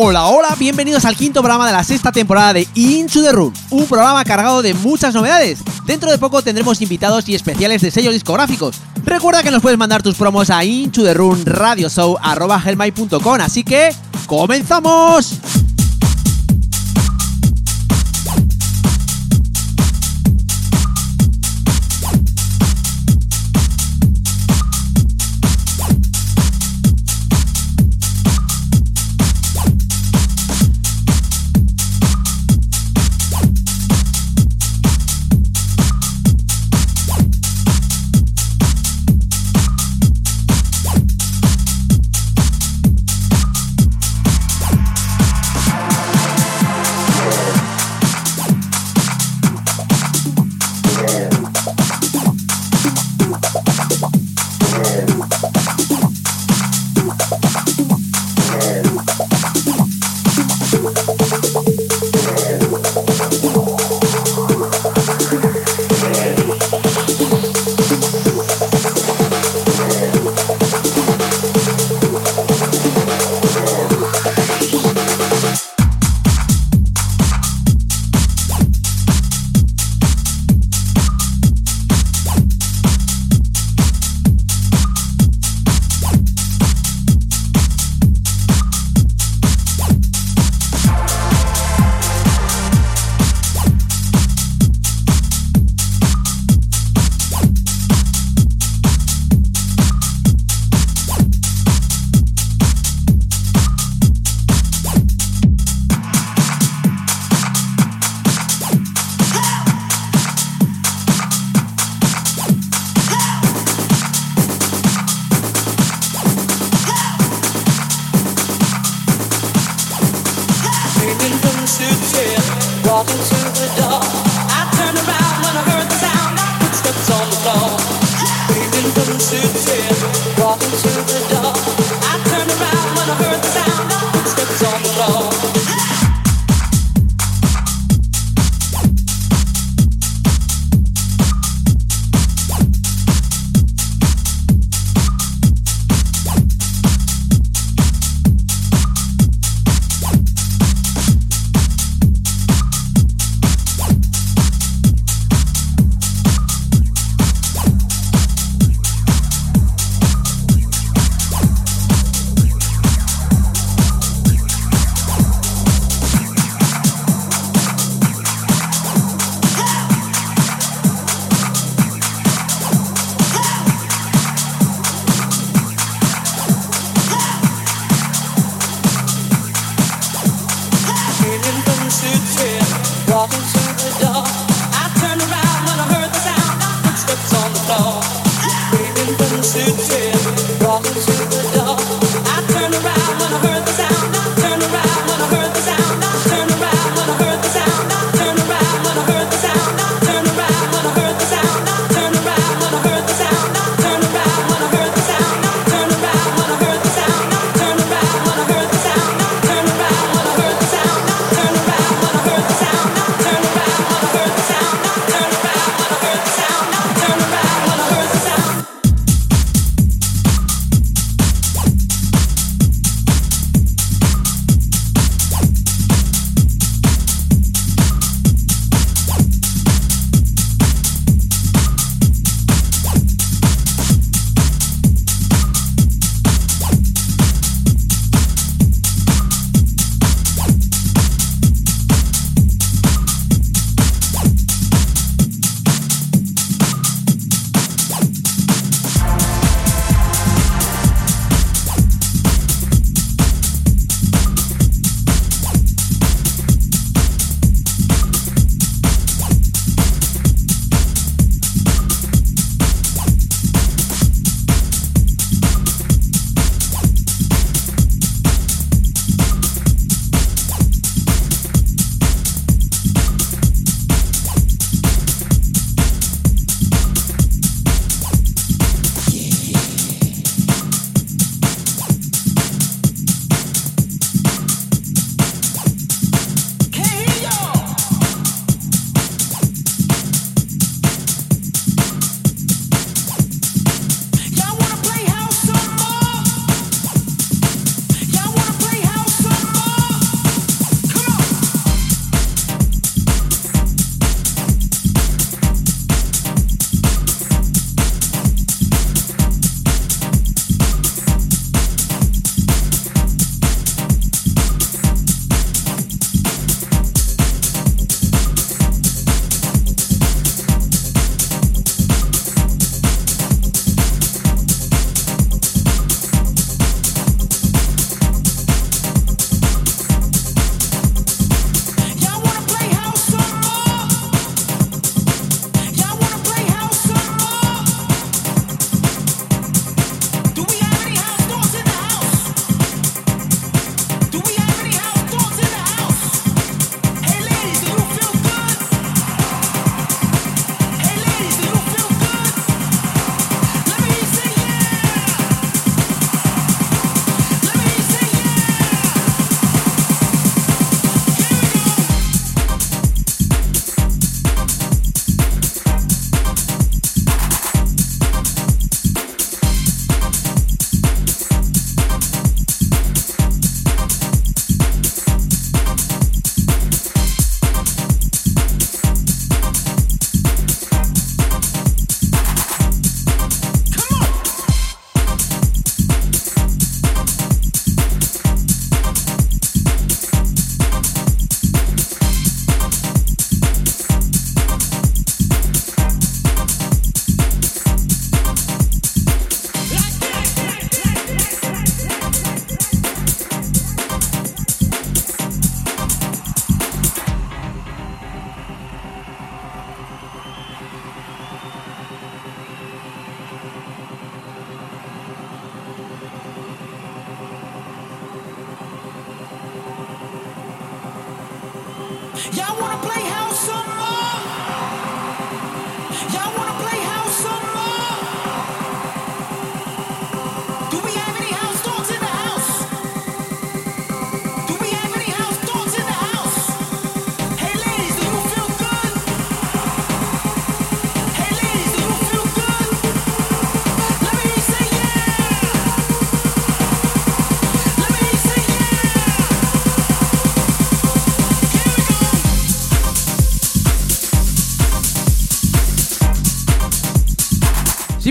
Hola, hola, bienvenidos al quinto programa de la sexta temporada de Into the Room, un programa cargado de muchas novedades. Dentro de poco tendremos invitados y especiales de sellos discográficos. Recuerda que nos puedes mandar tus promos a into the room radio show así que ¡comenzamos!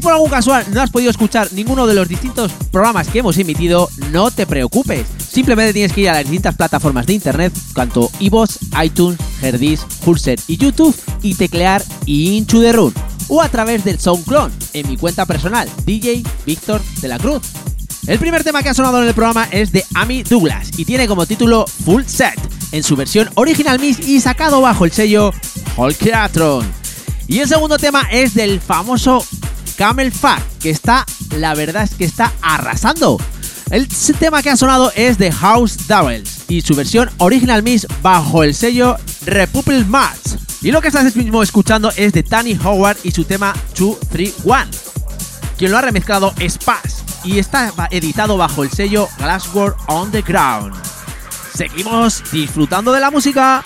Por algún casual no has podido escuchar ninguno de los distintos programas que hemos emitido, no te preocupes. Simplemente tienes que ir a las distintas plataformas de internet, tanto iVoox, iTunes, Herdis, Pulser y YouTube, y teclear Into the Run, o a través del SoundClone, en mi cuenta personal, DJ Víctor de la Cruz. El primer tema que ha sonado en el programa es de Amy Douglas y tiene como título Full Set, en su versión original Miss y sacado bajo el sello Holkeatron. Y el segundo tema es del famoso Camel Fat, que está, la verdad es que está arrasando. El tema que ha sonado es de House Doubles y su versión Original Miss bajo el sello Republic Mars. Y lo que estás mismo escuchando es de Tony Howard y su tema 231. Quien lo ha remezclado es Paz y está editado bajo el sello Glassworld on the Ground. Seguimos disfrutando de la música.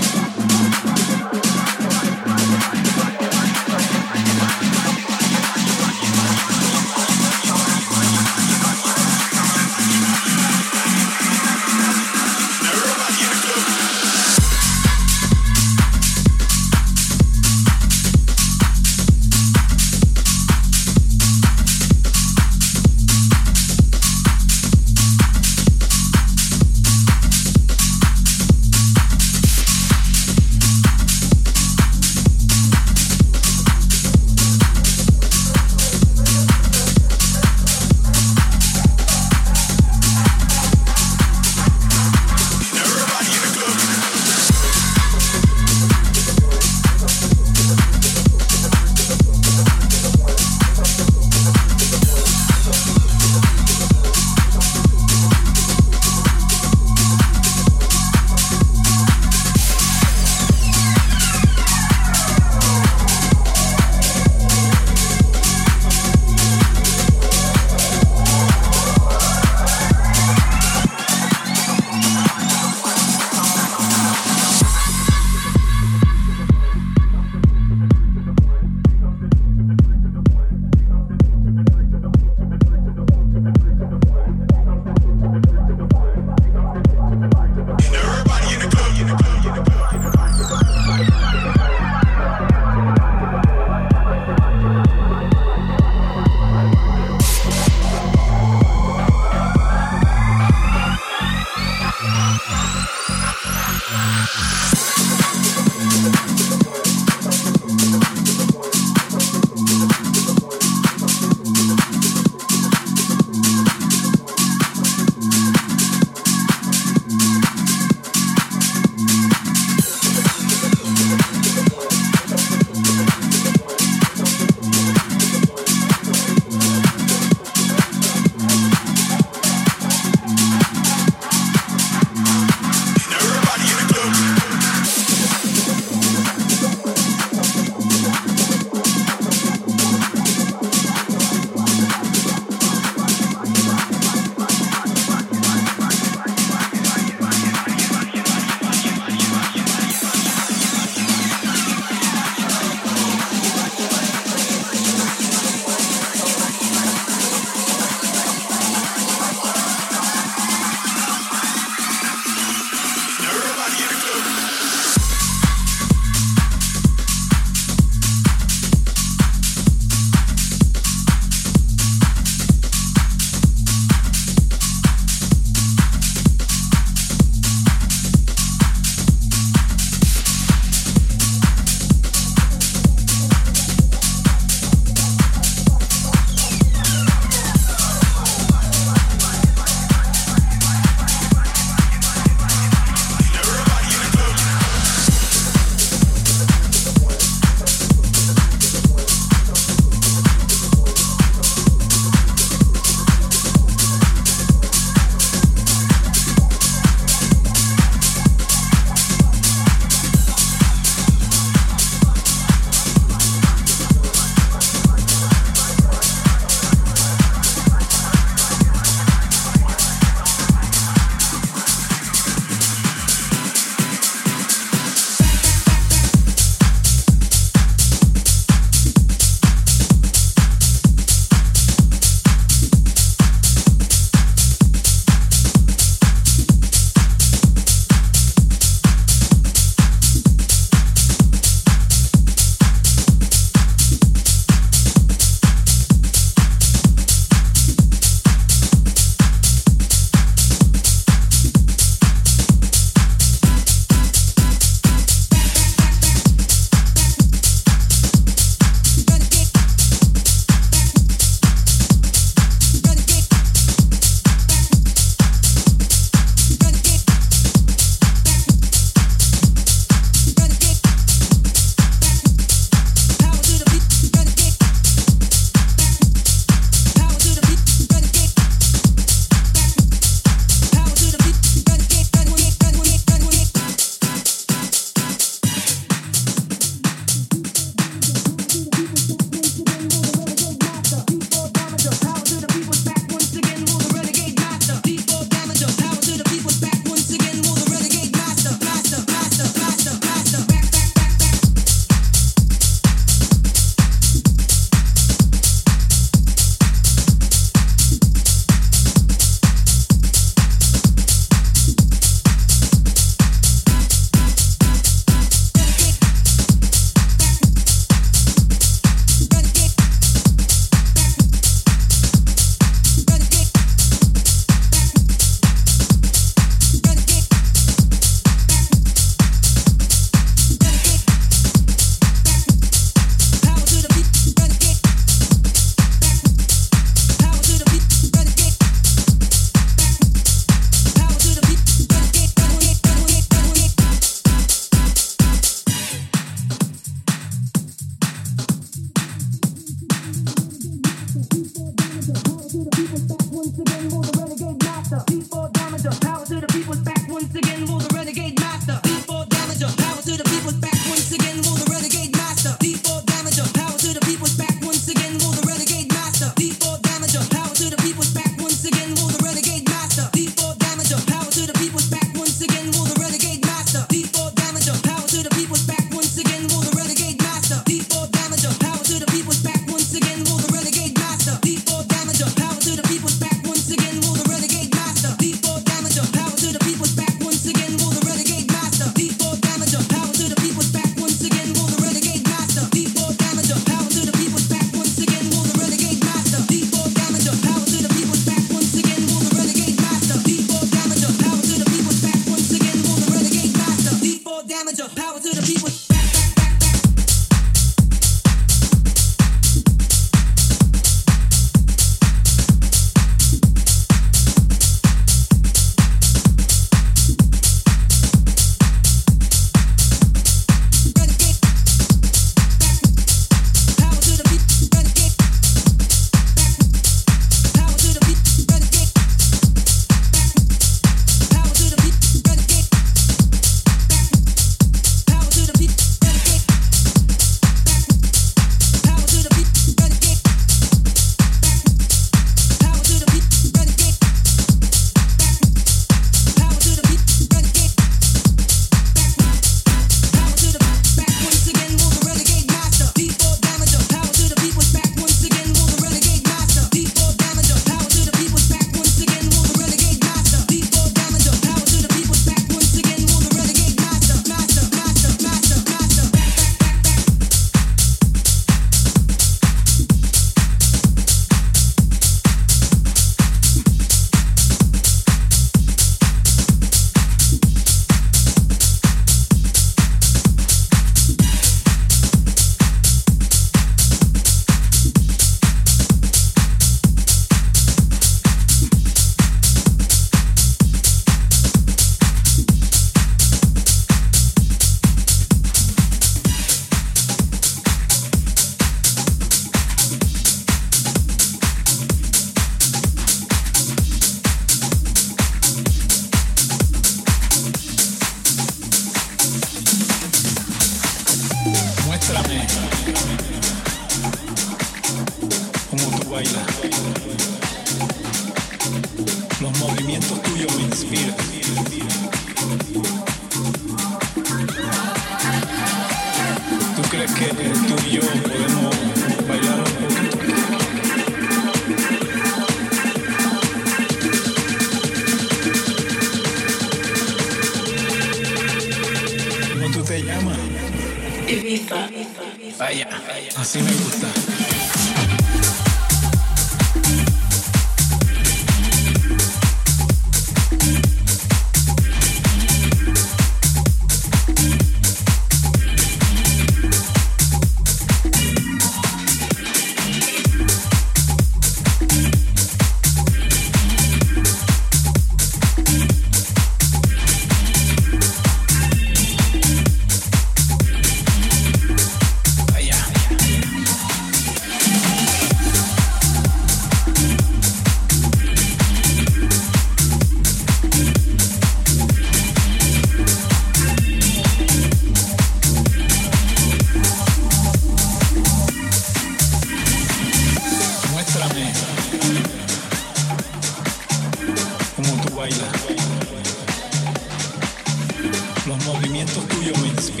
Eh,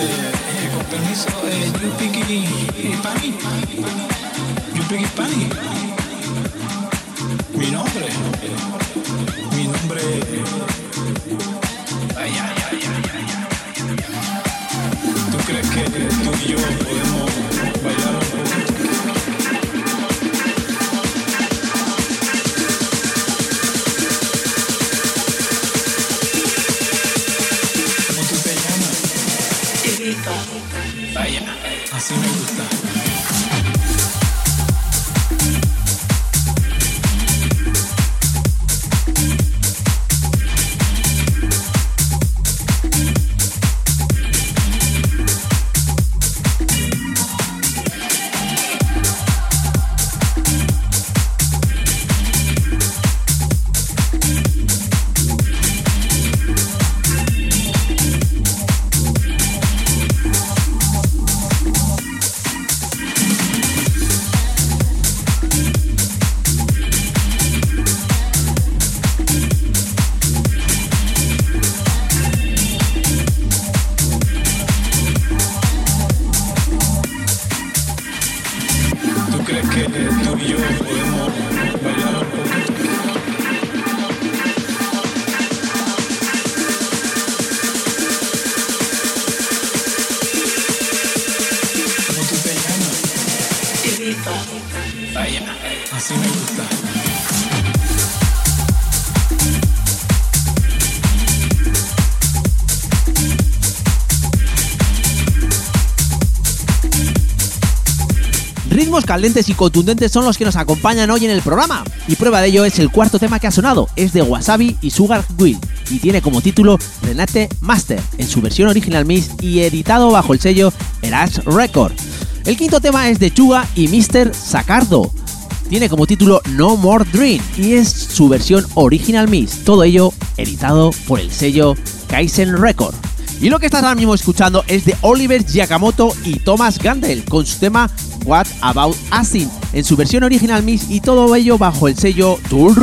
eh, con permiso, eh, you piqui eh, pani, pani. Mi nombre. si me gusta. Caldentes y contundentes son los que nos acompañan hoy en el programa. Y prueba de ello es el cuarto tema que ha sonado, es de Wasabi y Sugar Will, y tiene como título Renate Master, en su versión original Miss y editado bajo el sello Erash Record. El quinto tema es de Chuga y Mr. Sacardo. Tiene como título No More Dream y es su versión original Miss, todo ello editado por el sello Kaizen Record. Y lo que estás ahora mismo escuchando es de Oliver Giacomoto y Thomas Gandel con su tema What About Asin en su versión original Miss y todo ello bajo el sello Tool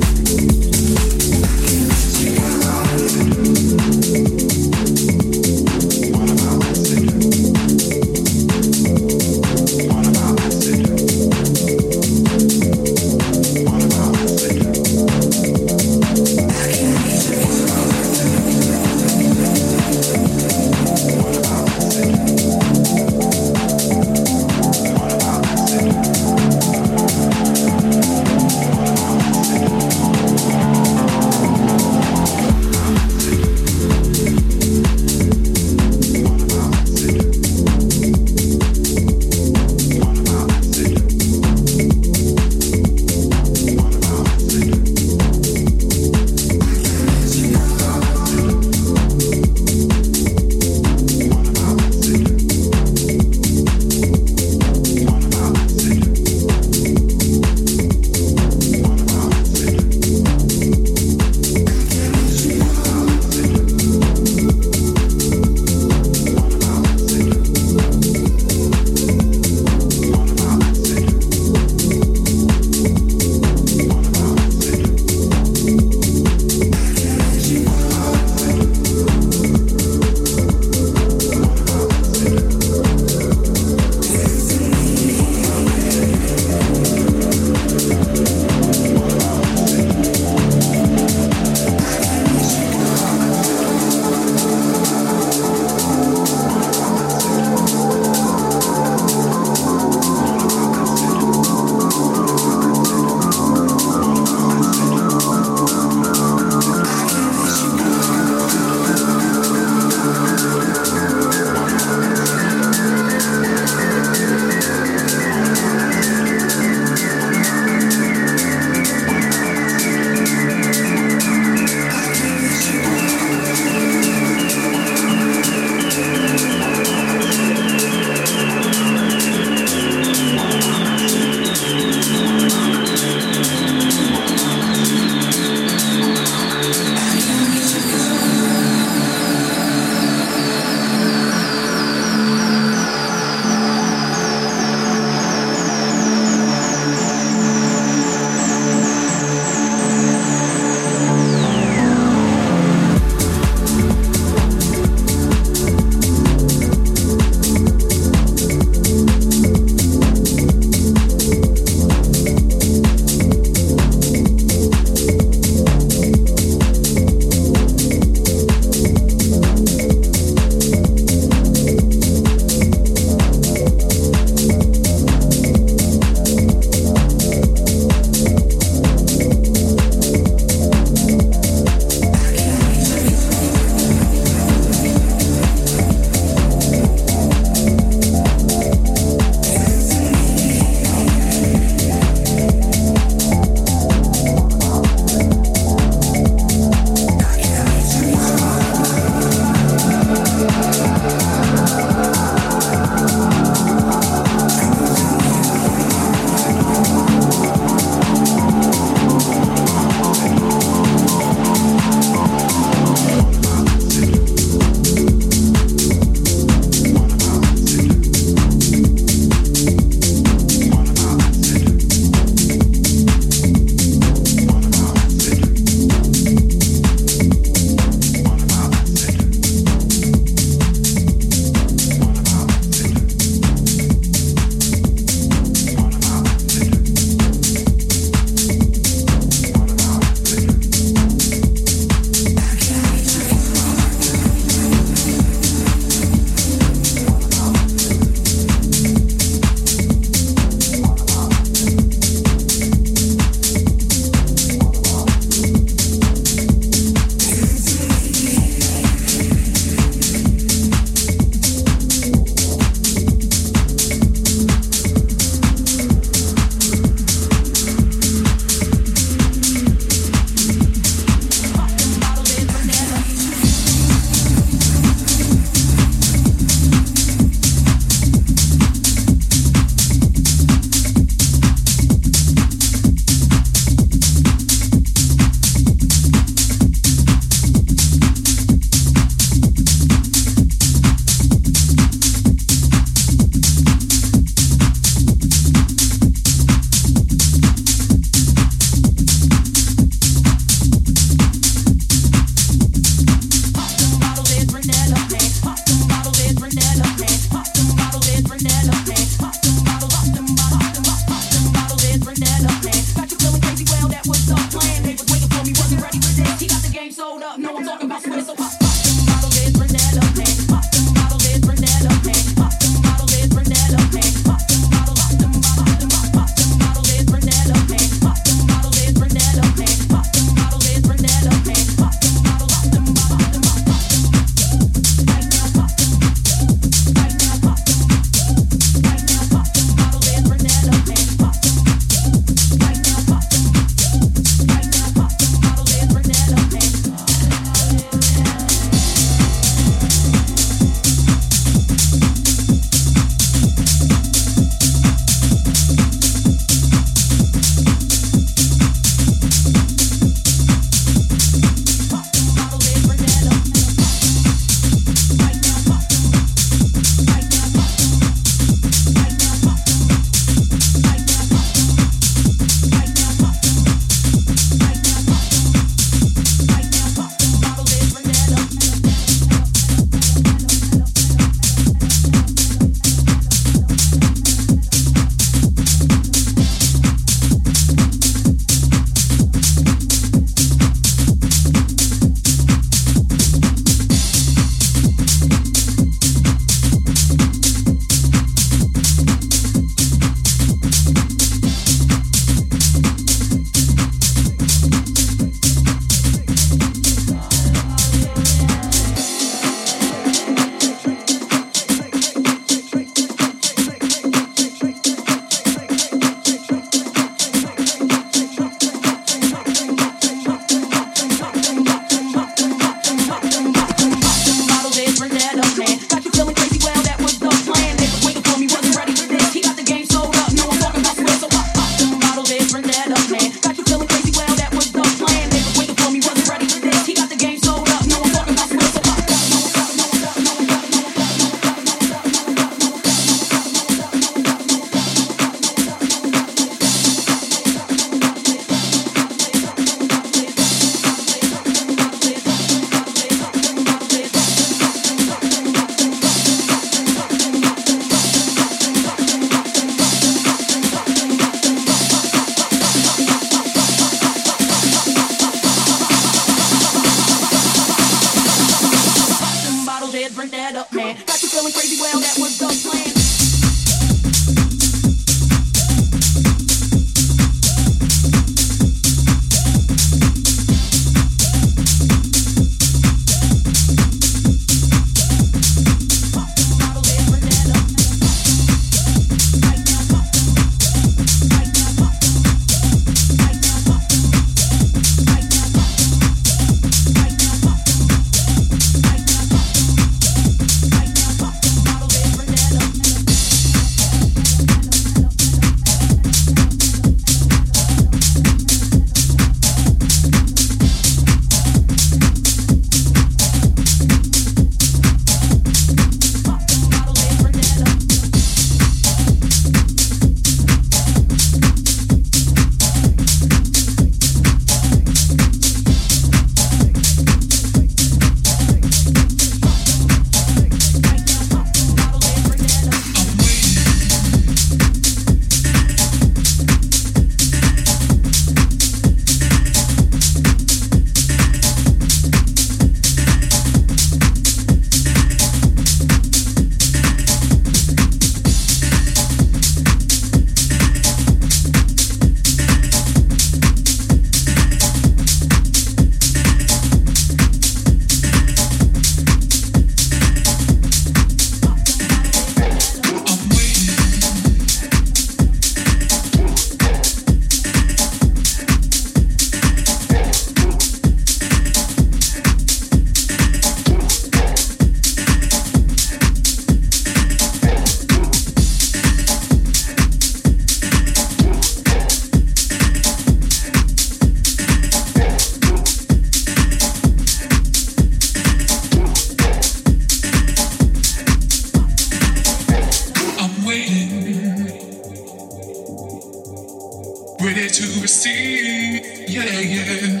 ready to receive. Yeah, yeah.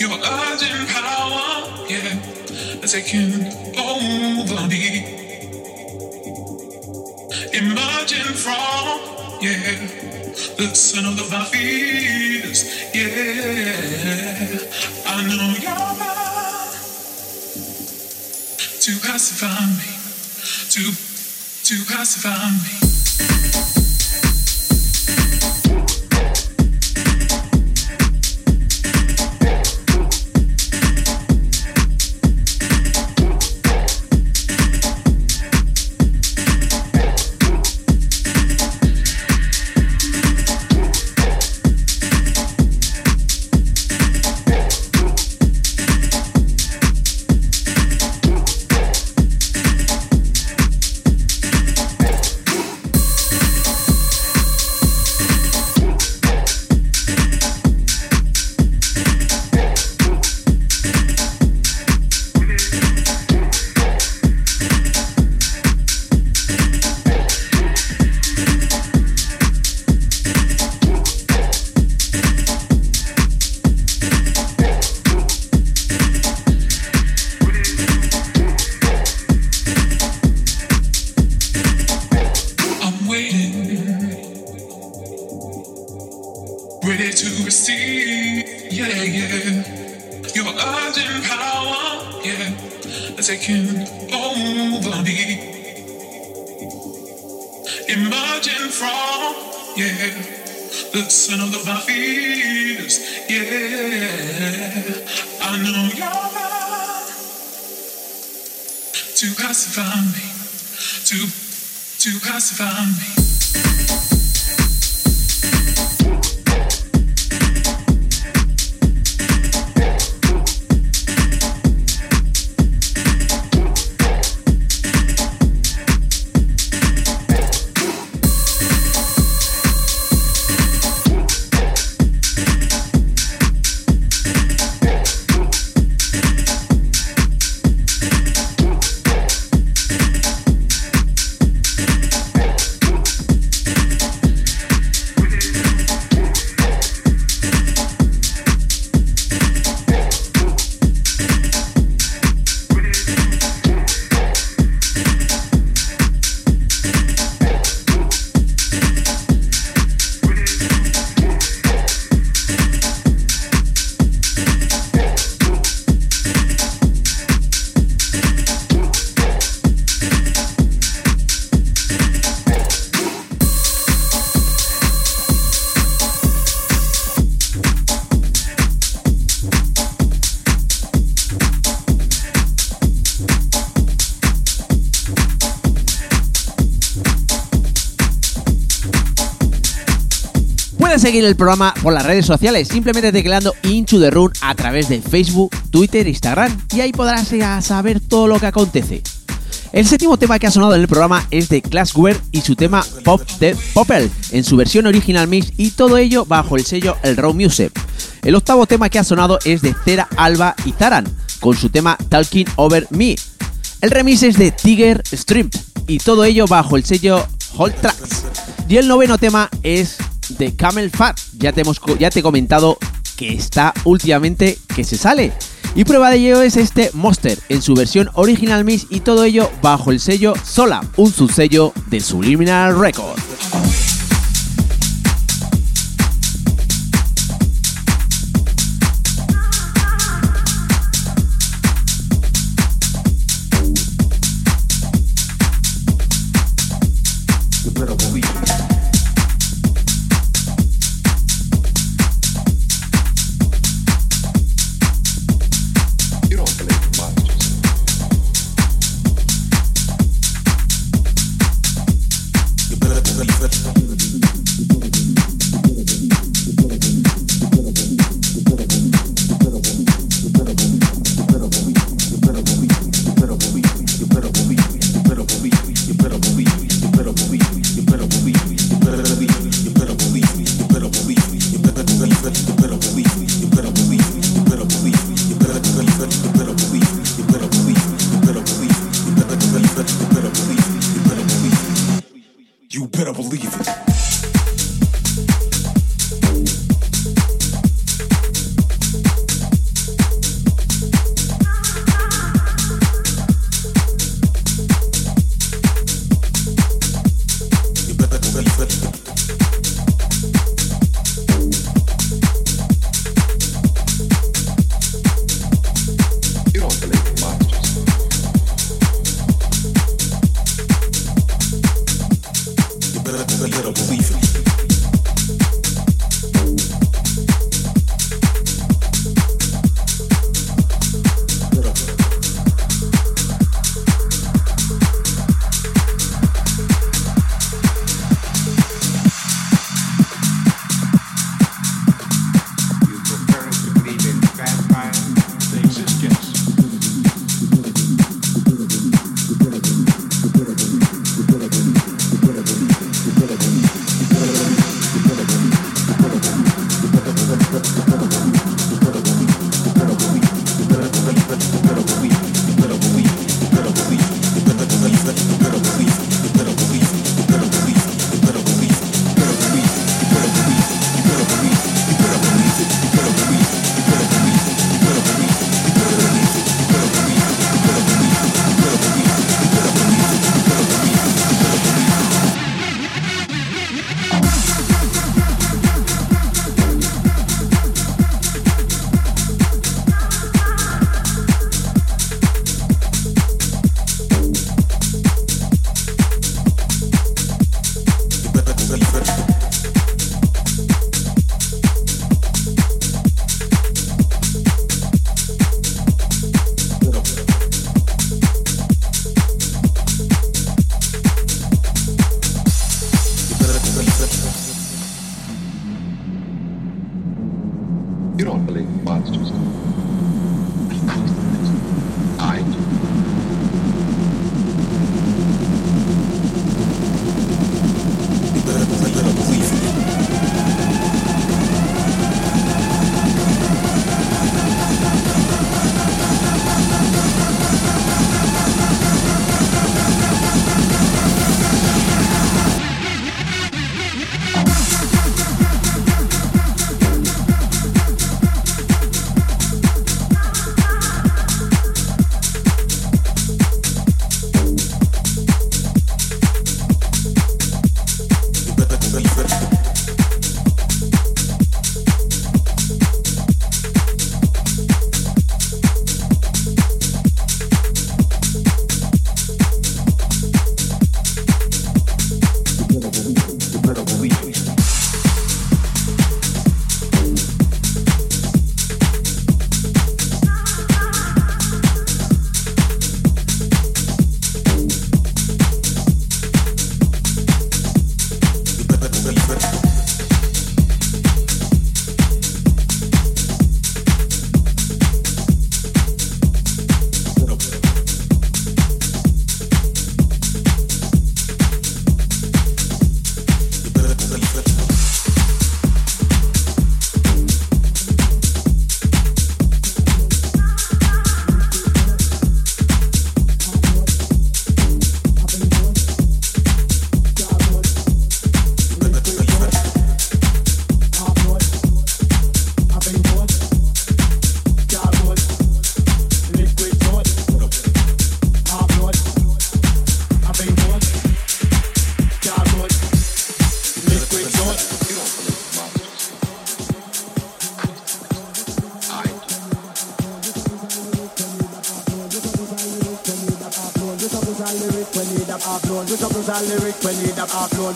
Your urgent power, yeah, taking over me. Emerging from, yeah, the center of my fears. Yeah, I know you're mind to pacify me, to to pacify me. To pacify me, to to pacify me. Seguir el programa por las redes sociales simplemente tecleando Into the Run a través de Facebook, Twitter, Instagram y ahí podrás ya saber todo lo que acontece. El séptimo tema que ha sonado en el programa es de Classware y su tema Pop the Popple en su versión original mix y todo ello bajo el sello El Raw Music. El octavo tema que ha sonado es de Cera Alba y Zaran con su tema Talking Over Me. El remix es de Tiger Stream y todo ello bajo el sello Hold Tracks. Y el noveno tema es de Camel Fat. Ya te, hemos, ya te he comentado que está últimamente que se sale. Y prueba de ello es este Monster en su versión original mix y todo ello bajo el sello Sola, un subsello de Subliminal Records.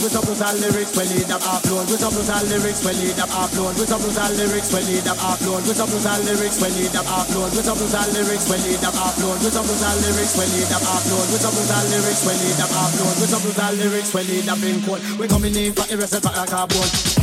We suppose our lyrics when need up upload. We suppose our lyrics when need up upload. We suppose our lyrics when need up upload. We suppose our lyrics when need up upload. We suppose our lyrics when need up upload. We suppose our lyrics when need up upload. We suppose our lyrics when need up upload. We suppose our lyrics when need up in court. We coming in for irrespective of our carbon.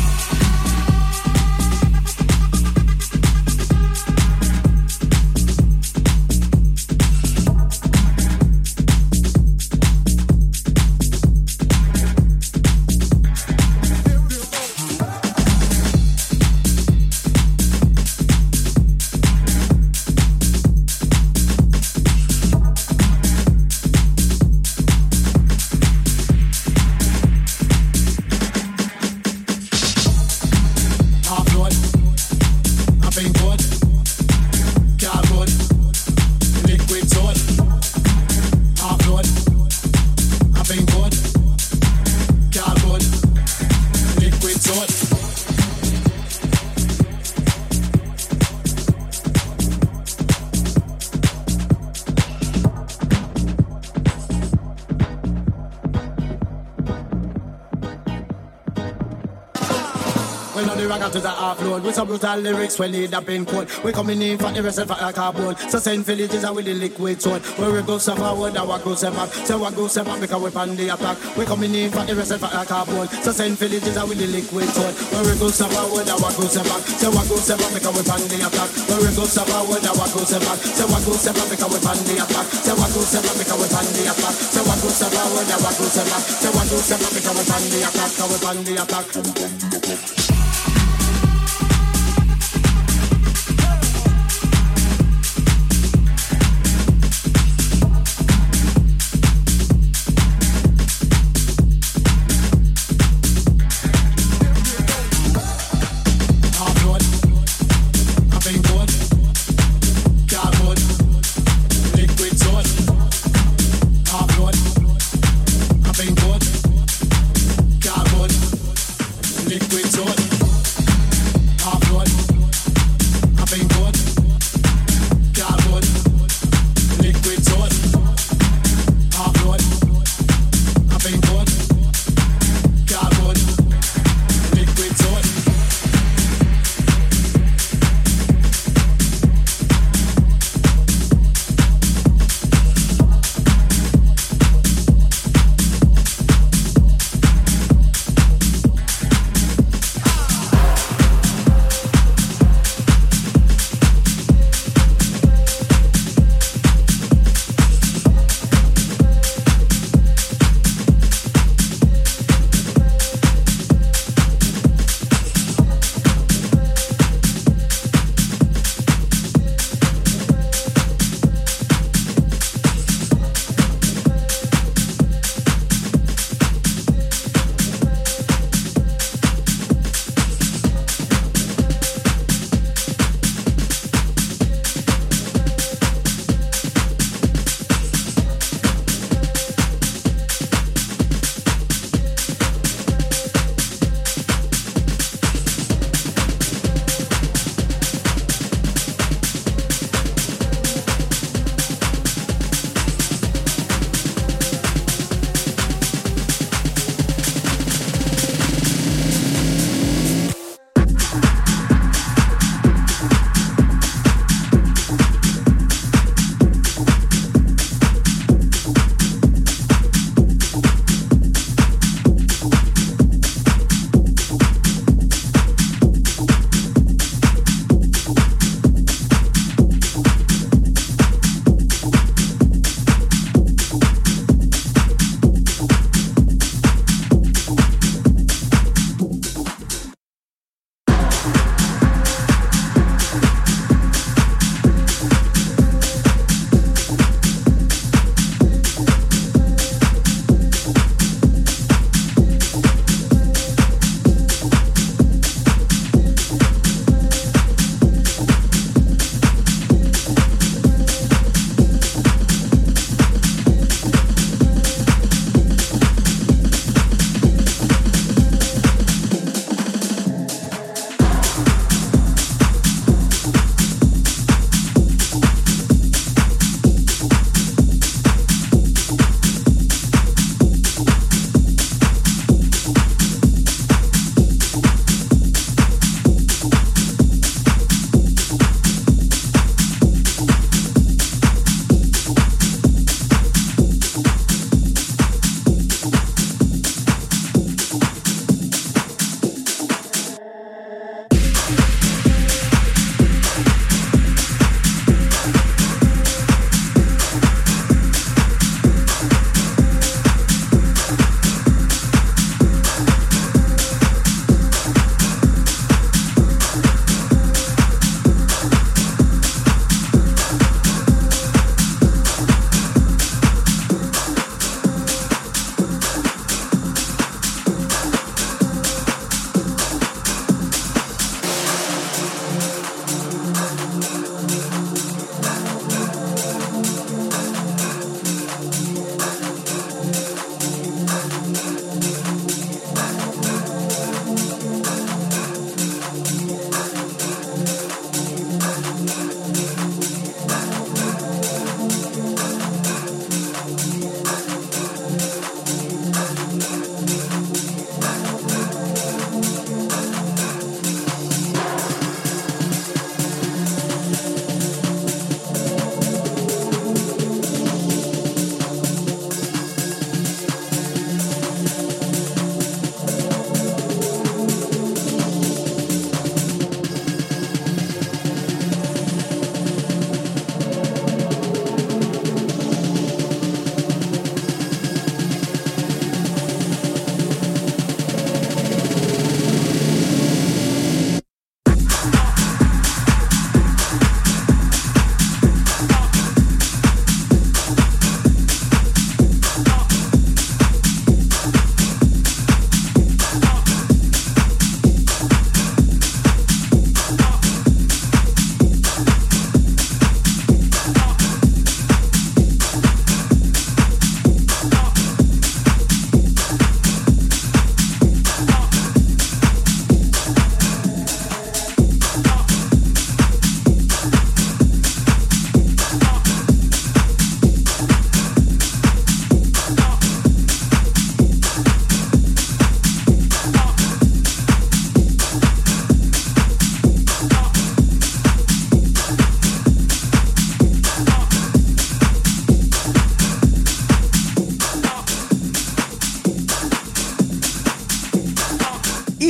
The With some brutal lyrics we lead up in code We coming in for the rest of our carbon So send villages and with the liquid sword Where we go step forward we go step back Say we go step back because we pan the attack We coming in for the rest of our carbon So send villages and with the liquid sword Where we go step forward we go step back Say we go step back because we pan the attack Where we go step forward we go step back Say we go step back because we pan the attack Say we go step back because we pan the attack Say we go step forward we go step back Say we go step back because we pan the attack Because we pan the attack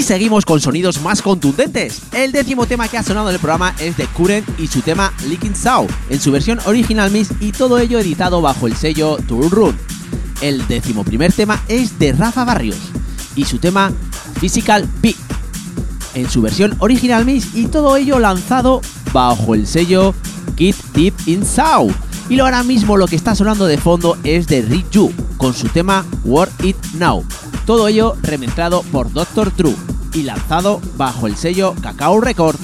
seguimos con sonidos más contundentes. El décimo tema que ha sonado en el programa es de Current y su tema Leaking Sound, en su versión original mix y todo ello editado bajo el sello Tour Run. El décimo primer tema es de Rafa Barrios y su tema Physical Beat, en su versión original mix y todo ello lanzado bajo el sello Kid Deep in Sound. Y ahora mismo lo que está sonando de fondo es de Rick Yu con su tema Work It Now. Todo ello remezclado por Dr. True y lanzado bajo el sello Cacao Record.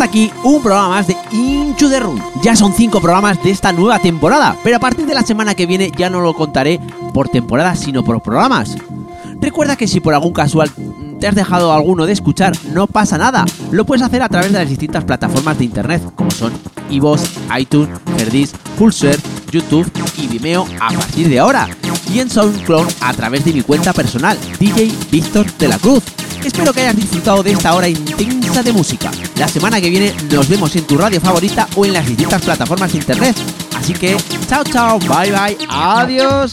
Hasta aquí un programa más de Into the Room. Ya son cinco programas de esta nueva temporada, pero a partir de la semana que viene ya no lo contaré por temporada, sino por programas. Recuerda que si por algún casual te has dejado alguno de escuchar, no pasa nada. Lo puedes hacer a través de las distintas plataformas de internet, como son iVoox, iTunes, Herdis, Pulser, YouTube y Vimeo a partir de ahora. Y en SoundCloud a través de mi cuenta personal, DJ Víctor de la Cruz. Espero que hayas disfrutado de esta hora intensa de música. La semana que viene nos vemos en tu radio favorita o en las distintas plataformas de internet. Así que, chao, chao, bye, bye, adiós.